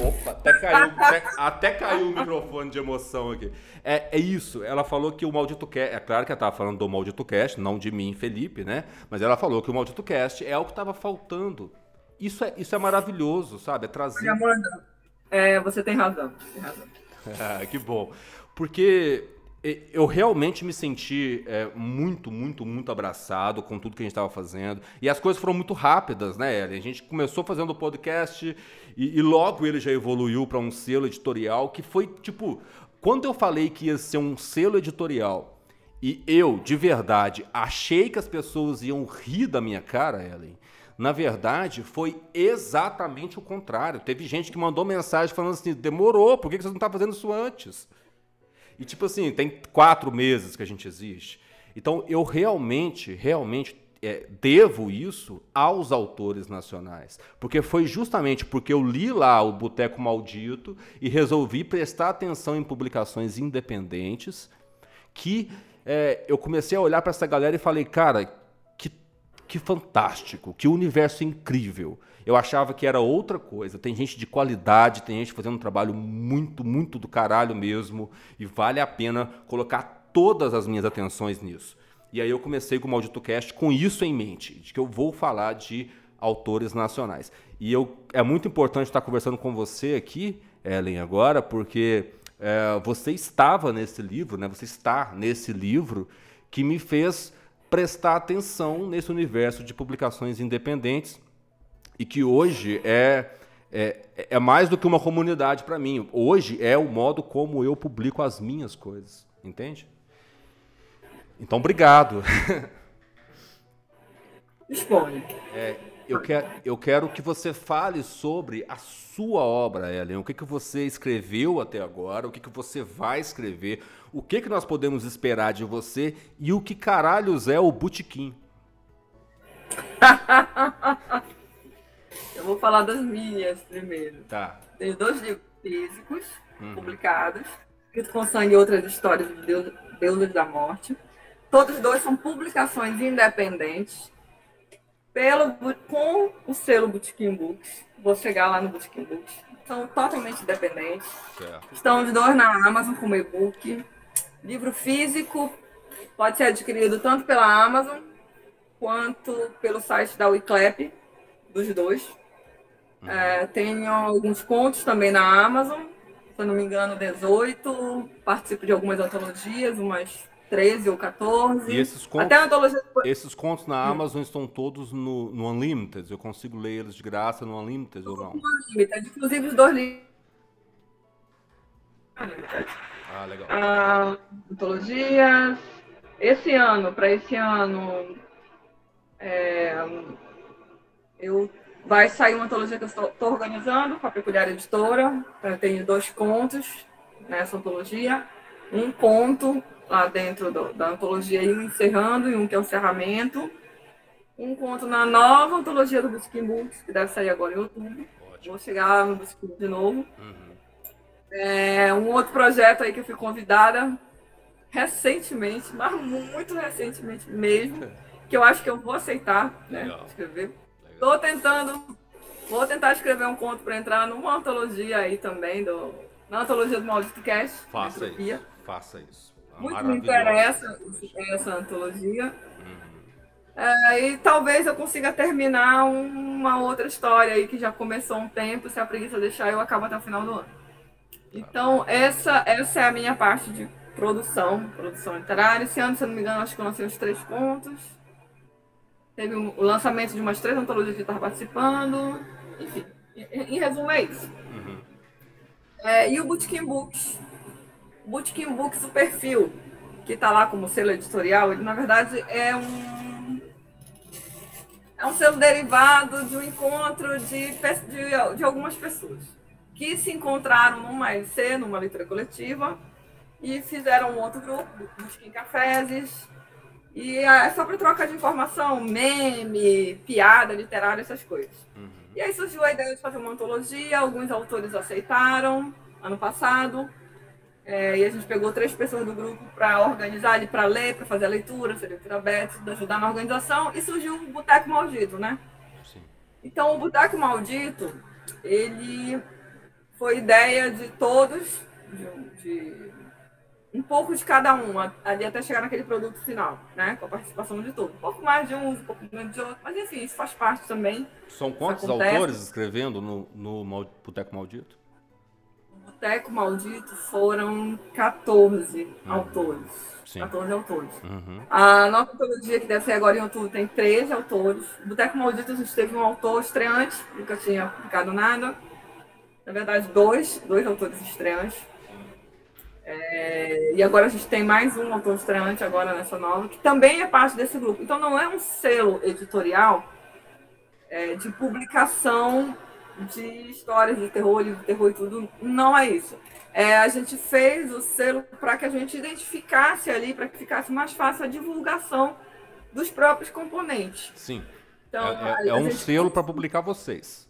[SPEAKER 1] Opa, até caiu, até, até, caiu o microfone de emoção aqui. É, é isso, ela falou que o Maldito Cast, é claro que ela estava falando do Maldito Cast, não de mim, Felipe, né? Mas ela falou que o Maldito Cast é o que estava faltando. Isso é, isso é maravilhoso, sabe? É trazer.
[SPEAKER 2] Amanda, é, você tem razão. Tem razão.
[SPEAKER 1] ah, que bom. Porque eu realmente me senti é, muito, muito, muito abraçado com tudo que a gente estava fazendo. E as coisas foram muito rápidas, né, Eli? A gente começou fazendo o podcast e, e logo ele já evoluiu para um selo editorial que foi tipo. Quando eu falei que ia ser um selo editorial e eu, de verdade, achei que as pessoas iam rir da minha cara, Ellen, na verdade, foi exatamente o contrário. Teve gente que mandou mensagem falando assim: demorou, por que você não está fazendo isso antes? E tipo assim, tem quatro meses que a gente existe. Então eu realmente, realmente é, devo isso aos autores nacionais. Porque foi justamente porque eu li lá o Boteco Maldito e resolvi prestar atenção em publicações independentes que é, eu comecei a olhar para essa galera e falei, cara, que fantástico, que universo incrível. Eu achava que era outra coisa. Tem gente de qualidade, tem gente fazendo um trabalho muito, muito do caralho mesmo, e vale a pena colocar todas as minhas atenções nisso. E aí eu comecei com o Maldito Cast com isso em mente, de que eu vou falar de autores nacionais. E eu, é muito importante estar conversando com você aqui, Ellen, agora, porque é, você estava nesse livro, né? você está nesse livro que me fez prestar atenção nesse universo de publicações independentes e que hoje é, é, é mais do que uma comunidade para mim. Hoje é o modo como eu publico as minhas coisas, entende? Então, obrigado.
[SPEAKER 2] Expõe.
[SPEAKER 1] É, eu, quer, eu quero que você fale sobre a sua obra, Ellen. O que, que você escreveu até agora, o que, que você vai escrever, o que, que nós podemos esperar de você e o que caralhos é o Butiquim.
[SPEAKER 2] Eu vou falar das minhas primeiro.
[SPEAKER 3] Tá.
[SPEAKER 2] Tenho dois livros físicos uhum. publicados, Escrito com Sangue e Outras Histórias de Deus, Deuses da Morte. Todos dois são publicações independentes pelo, com o selo Bootkin Books. Vou chegar lá no Bootkin Books. São totalmente independentes. Certo. Estão os dois na Amazon como e-book. Livro físico pode ser adquirido tanto pela Amazon quanto pelo site da Wiclap, dos dois. Uhum. É, tenho alguns contos também na Amazon, se eu não me engano, 18. Participo de algumas antologias, umas 13 ou 14.
[SPEAKER 3] E esses contos, Até antologia... esses contos na Amazon estão todos no, no Unlimited? Eu consigo ler eles de graça no Unlimited ou não? No
[SPEAKER 2] Unlimited, inclusive os dois livros.
[SPEAKER 3] Ah, legal.
[SPEAKER 2] Ah, antologias. Esse ano, para esse ano, é, eu vai sair uma antologia que eu estou, organizando com a Peculiar Editora. Eu tenho dois contos nessa antologia. Um conto lá dentro do, da antologia e um encerrando e um que é o encerramento. Um conto na nova antologia do Busquim Books, que deve sair agora em outubro. Ótimo. Vou chegar no Busquim de novo. Uhum. É, um outro projeto aí que eu fui convidada recentemente, mas muito recentemente mesmo, que eu acho que eu vou aceitar, né? Legal. Escrever. Estou tentando, vou tentar escrever um conto para entrar numa antologia aí também, do, na antologia do Maldito Cast.
[SPEAKER 3] Faça isso. Faça isso.
[SPEAKER 2] É muito me interessa essa antologia. Uhum. É, e talvez eu consiga terminar uma outra história aí que já começou um tempo, se a preguiça deixar, eu acabo até o final do ano. Então, essa, essa é a minha parte de produção, produção literária. Esse ano, se eu não me engano, acho que eu lancei os três contos. Teve o lançamento de umas três antologias que estava participando. Enfim, em, em, resumo é isso. Uhum. É, e o Bootkin Books. O Bootkin Books, o perfil que está lá como selo editorial, ele na verdade é um é um selo derivado de um encontro de, de, de algumas pessoas que se encontraram numa LC, numa leitura coletiva, e fizeram um outro grupo, Bootkin Caféses, e é só para troca de informação, meme, piada literária, essas coisas. Uhum. E aí surgiu a ideia de fazer uma antologia, alguns autores aceitaram ano passado. É, e a gente pegou três pessoas do grupo para organizar, para ler, para fazer a leitura, ser leitura aberta, ajudar na organização, e surgiu o Boteco Maldito, né? Sim. Então, o Boteco Maldito, ele foi ideia de todos, de, de um pouco de cada um, ali até chegar naquele produto final, né? Com a participação de todos. Um pouco mais de um, um pouco menos de outro, mas enfim, isso faz parte também.
[SPEAKER 3] São quantos autores escrevendo no, no Boteco Maldito?
[SPEAKER 2] No Boteco Maldito foram 14 uhum. autores. Sim. 14 autores. Uhum. A nova antologia, que deve ser agora em outubro, tem 13 autores. No Boteco Maldito a gente teve um autor estreante, nunca tinha publicado nada. Na verdade, dois, dois autores estreantes é, e agora a gente tem mais um autor estreante agora nessa nova, que também é parte desse grupo. Então não é um selo editorial é, de publicação de histórias de terror, de terror e tudo. Não é isso. É, a gente fez o selo para que a gente identificasse ali, para que ficasse mais fácil a divulgação dos próprios componentes.
[SPEAKER 3] Sim. Então, é, é, é um gente... selo para publicar vocês.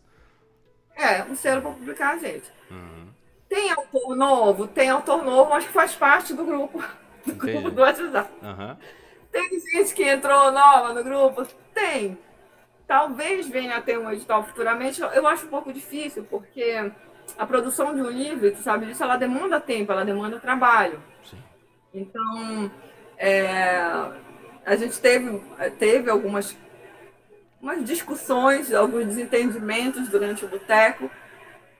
[SPEAKER 2] É, um selo para publicar a gente. Uhum. Tem autor novo? Tem autor novo, mas que faz parte do grupo, do grupo do WhatsApp. Uhum. Tem gente que entrou nova no grupo? Tem. Talvez venha a ter um edital futuramente. Eu acho um pouco difícil, porque a produção de um livro, tu sabe disso, ela demanda tempo, ela demanda trabalho. Sim. Então, é, a gente teve, teve algumas umas discussões, alguns desentendimentos durante o boteco.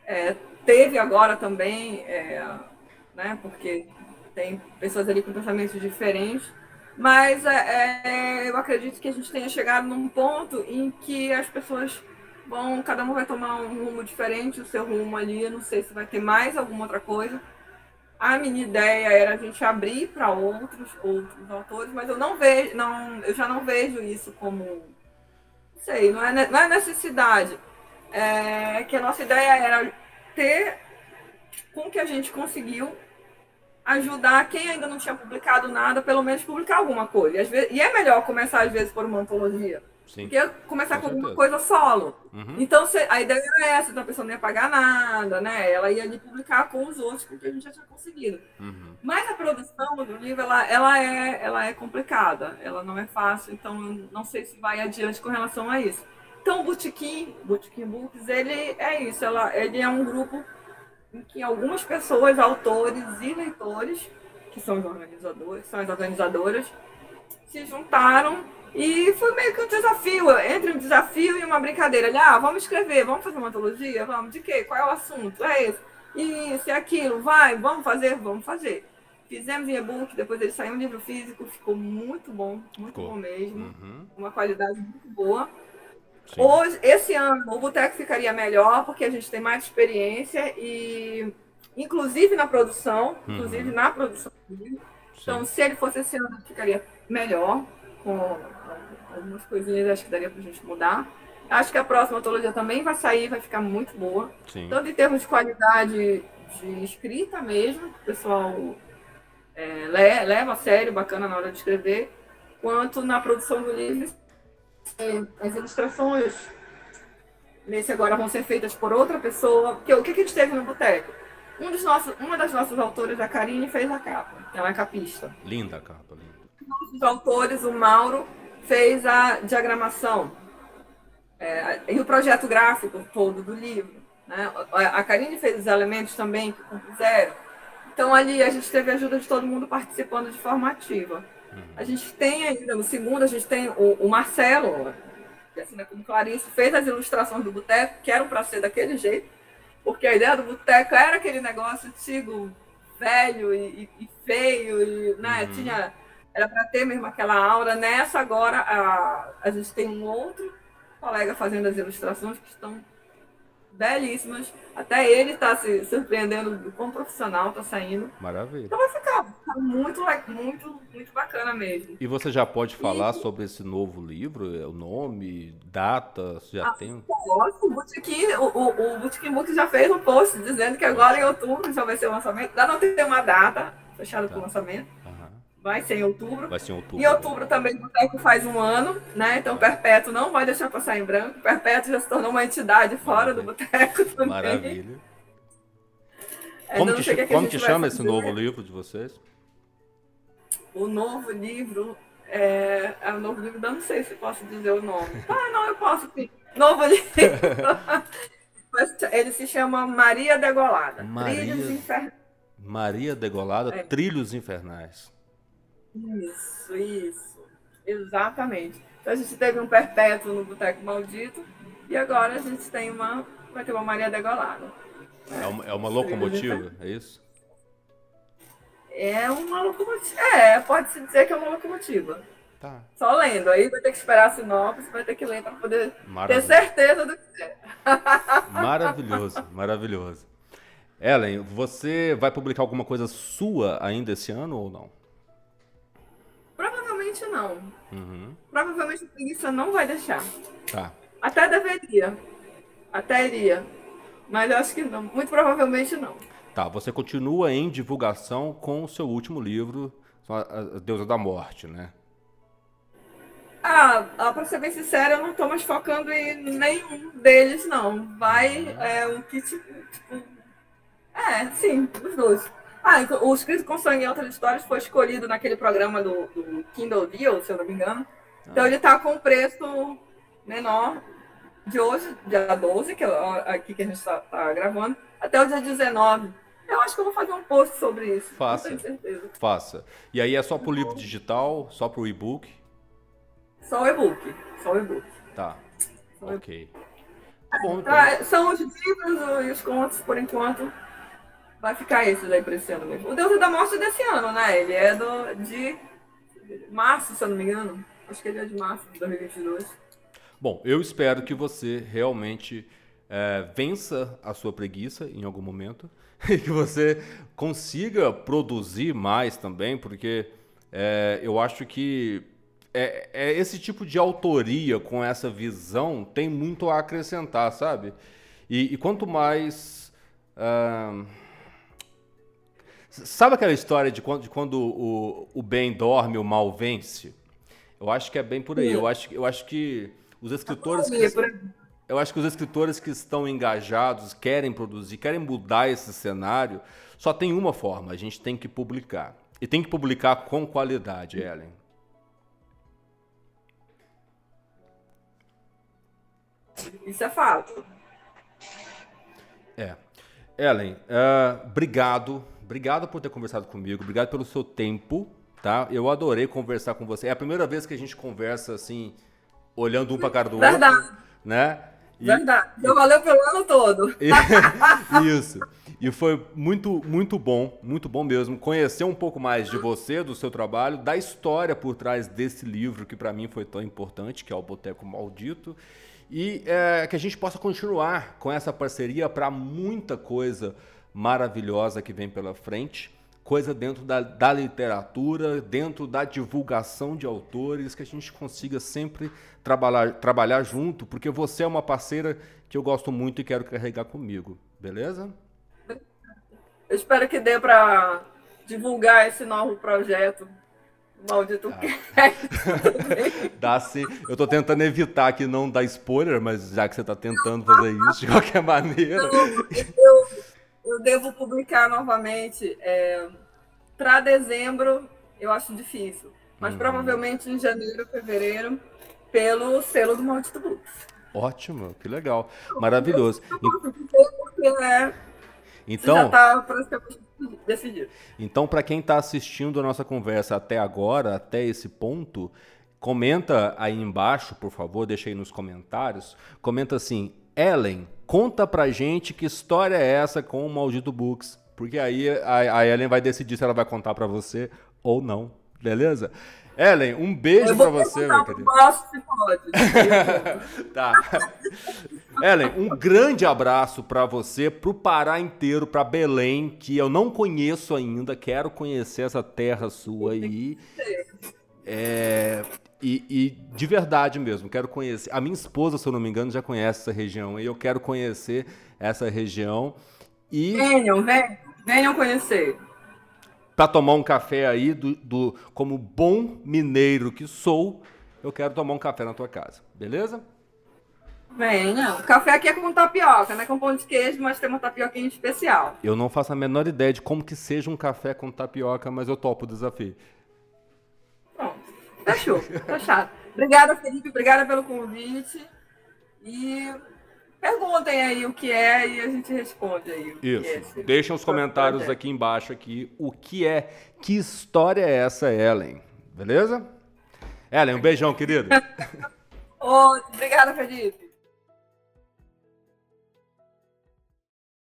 [SPEAKER 2] É, teve agora também, é, né, porque tem pessoas ali com pensamentos diferentes, mas é, é, eu acredito que a gente tenha chegado num ponto em que as pessoas vão, cada um vai tomar um rumo diferente, o seu rumo ali, eu não sei se vai ter mais alguma outra coisa. A minha ideia era a gente abrir para outros, outros autores, mas eu não vejo, não, eu já não vejo isso como, não sei, não é, não é necessidade. É que a nossa ideia era ter, com que a gente conseguiu, ajudar quem ainda não tinha publicado nada, pelo menos publicar alguma coisa. E, vezes, e é melhor começar, às vezes, por uma antologia. Sim. Porque começar com, com alguma coisa solo. Uhum. Então a ideia era essa, então a pessoa não ia pagar nada, né? Ela ia ali publicar com os outros, porque a gente já tinha conseguido. Uhum. Mas a produção do livro, ela, ela, é, ela é complicada, ela não é fácil, então não sei se vai adiante com relação a isso. Então o Botequim, Botequim Books, ele é isso, ela, ele é um grupo em que algumas pessoas, autores e leitores, que são os organizadores, são as organizadoras, se juntaram e foi meio que um desafio, entre um desafio e uma brincadeira. Ali, ah, vamos escrever, vamos fazer uma antologia? Vamos, de quê? Qual é o assunto? É esse. Isso e aquilo, vai, vamos fazer, vamos fazer. Fizemos em e-book, depois ele saiu um livro físico, ficou muito bom, muito ficou. bom mesmo. Uhum. Uma qualidade muito boa. Sim. Hoje, esse ano, o Boteco ficaria melhor, porque a gente tem mais experiência e, inclusive na produção, uhum. inclusive na produção do livro. Então, se ele fosse esse ano, ficaria melhor com algumas coisinhas acho que daria pra gente mudar. Acho que a próxima antologia também vai sair, vai ficar muito boa. Sim. Tanto em termos de qualidade de escrita mesmo, que o pessoal é, leva a sério, bacana na hora de escrever, quanto na produção do livro. As ilustrações nesse agora vão ser feitas por outra pessoa. Porque o que a gente teve no boteco? Um dos nossos, uma das nossas autoras, a Karine, fez a capa. Ela é capista.
[SPEAKER 1] Linda a capa, linda
[SPEAKER 2] nossos autores, o Mauro, fez a diagramação é, e o projeto gráfico todo do livro. Né? A Karine fez os elementos também que compuseram. Então, ali a gente teve a ajuda de todo mundo participando de forma ativa. Uhum. A gente tem ainda, no segundo, a gente tem o, o Marcelo, que assina como Clarice, fez as ilustrações do boteco, que eram para ser daquele jeito, porque a ideia do boteco era aquele negócio antigo, velho e, e feio, e, né? Uhum. tinha era para ter mesmo aquela aura. Nessa agora a, a gente tem um outro colega fazendo as ilustrações que estão belíssimas. Até ele está se surpreendendo do quão profissional está saindo.
[SPEAKER 1] Maravilha.
[SPEAKER 2] Então vai ficar, ficar muito, muito, muito bacana mesmo.
[SPEAKER 1] E você já pode falar e... sobre esse novo livro? O nome, data, já ah, tem?
[SPEAKER 2] Posso, o Botequim, o, o, o Botequim Book já fez um post dizendo que agora em outubro já vai ser o lançamento. Ainda não tem uma data fechada tá. para o lançamento. Vai ser em outubro.
[SPEAKER 1] Vai ser em outubro.
[SPEAKER 2] Em outubro também o Boteco faz um ano, né? Então Perpétuo não vai deixar passar em branco. Perpétuo já se tornou uma entidade fora Maravilha. do Boteco também.
[SPEAKER 1] Maravilha. É, como que, que, como que chama esse novo livro de vocês?
[SPEAKER 2] O novo livro é, é o novo livro, não sei se posso dizer o nome. Ah, não, eu posso sim. Novo livro. Ele se chama Maria Degolada.
[SPEAKER 1] Maria... Trilhos Infernais. Maria Degolada, é. Trilhos Infernais.
[SPEAKER 2] Isso, isso. Exatamente. Então a gente teve um perpétuo no Boteco Maldito e agora a gente tem uma. Vai ter uma Maria Degolada.
[SPEAKER 1] É uma, é uma locomotiva, é isso?
[SPEAKER 2] É uma locomotiva. É, pode-se dizer que é uma locomotiva. Tá. Só lendo. Aí vai ter que esperar a sinopse, vai ter que ler para poder ter certeza do que é.
[SPEAKER 1] Maravilhoso, maravilhoso. Ellen, você vai publicar alguma coisa sua ainda esse ano ou não?
[SPEAKER 2] Provavelmente não. Uhum. Provavelmente a preguiça não vai deixar.
[SPEAKER 1] Tá.
[SPEAKER 2] Até deveria. Até iria. Mas eu acho que não. Muito provavelmente não.
[SPEAKER 1] Tá, você continua em divulgação com o seu último livro, A Deusa da Morte, né?
[SPEAKER 2] Ah, pra ser bem sincera, eu não tô mais focando em nenhum deles, não. Vai, uhum. é, um kit, tipo... É, sim, os dois. Ah, o Escrito com Sangue em Outras Histórias foi escolhido naquele programa do, do Kindle Deal, se eu não me engano. Então ah. ele está com preço menor de hoje, dia 12, que é aqui que a gente está tá gravando, até o dia 19. Eu acho que eu vou fazer um post sobre isso.
[SPEAKER 1] Faça. Tenho certeza. Faça. E aí é só para o livro digital, só para o e-book?
[SPEAKER 2] Só o e-book. Só o e-book.
[SPEAKER 1] Tá. Só ok. Tá bom,
[SPEAKER 2] então. Ah, são os livros e os contos, por enquanto. Vai ficar esse daí pra esse ano mesmo. O Deus da Morte é desse ano, né? Ele é do, de março, se eu não me engano. Acho que ele é de março de 2022.
[SPEAKER 1] Bom, eu espero que você realmente é, vença a sua preguiça em algum momento e que você consiga produzir mais também, porque é, eu acho que é, é, esse tipo de autoria com essa visão tem muito a acrescentar, sabe? E, e quanto mais. Uh, Sabe aquela história de quando, de quando o, o bem dorme, o mal vence? Eu acho que é bem por aí. Eu acho, eu acho que os escritores que, eu acho que os escritores que estão engajados, querem produzir, querem mudar esse cenário, só tem uma forma, a gente tem que publicar. E tem que publicar com qualidade, Ellen.
[SPEAKER 2] Isso é fato.
[SPEAKER 1] É. Ellen, uh, obrigado. Obrigado por ter conversado comigo. Obrigado pelo seu tempo, tá? Eu adorei conversar com você. É a primeira vez que a gente conversa assim, olhando um para cara do
[SPEAKER 2] Verdade.
[SPEAKER 1] outro, né?
[SPEAKER 2] E, Verdade. Já valeu pelo ano todo.
[SPEAKER 1] Isso. E foi muito, muito bom, muito bom mesmo, conhecer um pouco mais de você, do seu trabalho, da história por trás desse livro que para mim foi tão importante, que é o Boteco Maldito, e é, que a gente possa continuar com essa parceria para muita coisa maravilhosa que vem pela frente, coisa dentro da, da literatura, dentro da divulgação de autores, que a gente consiga sempre trabalhar, trabalhar junto, porque você é uma parceira que eu gosto muito e quero carregar comigo, beleza?
[SPEAKER 2] Eu espero que dê para divulgar esse novo projeto. Maldito ah.
[SPEAKER 1] Dá sim. Eu estou tentando evitar que não dar spoiler, mas já que você está tentando fazer isso de qualquer maneira.
[SPEAKER 2] Eu, eu devo publicar novamente. É, para dezembro, eu acho difícil. Mas hum. provavelmente em janeiro, fevereiro, pelo selo do Maldito Books.
[SPEAKER 1] Ótimo, que legal. Maravilhoso.
[SPEAKER 2] Né, então, decidido.
[SPEAKER 1] Então, para quem está assistindo a nossa conversa até agora, até esse ponto, comenta aí embaixo, por favor, deixa aí nos comentários. Comenta assim, Ellen, conta pra gente que história é essa com o Maldito Books. Porque aí a, a Ellen vai decidir se ela vai contar para você ou não, beleza? Ellen, um beijo para você, meu querido.
[SPEAKER 2] Se pode.
[SPEAKER 1] tá. Ellen, um grande abraço para você, pro Pará inteiro, para Belém, que eu não conheço ainda, quero conhecer essa terra sua aí. É, e, e, de verdade mesmo, quero conhecer. A minha esposa, se eu não me engano, já conhece essa região e eu quero conhecer essa região. E...
[SPEAKER 2] Venham, venham, venham conhecer
[SPEAKER 1] para tomar um café aí, do, do, como bom mineiro que sou, eu quero tomar um café na tua casa, beleza?
[SPEAKER 2] Venha. O café aqui é com tapioca, não é com pão de queijo, mas tem uma tapioquinha especial.
[SPEAKER 1] Eu não faço a menor ideia de como que seja um café com tapioca, mas eu topo o desafio.
[SPEAKER 2] Fechou. Fechado. Obrigada, Felipe. Obrigada pelo convite. E Perguntem aí o que é e a gente responde aí.
[SPEAKER 1] Isso. É Deixem os comentários aqui embaixo aqui o que é, que história é essa, Ellen? Beleza? Ellen, um beijão, querido.
[SPEAKER 2] Obrigada, Felipe.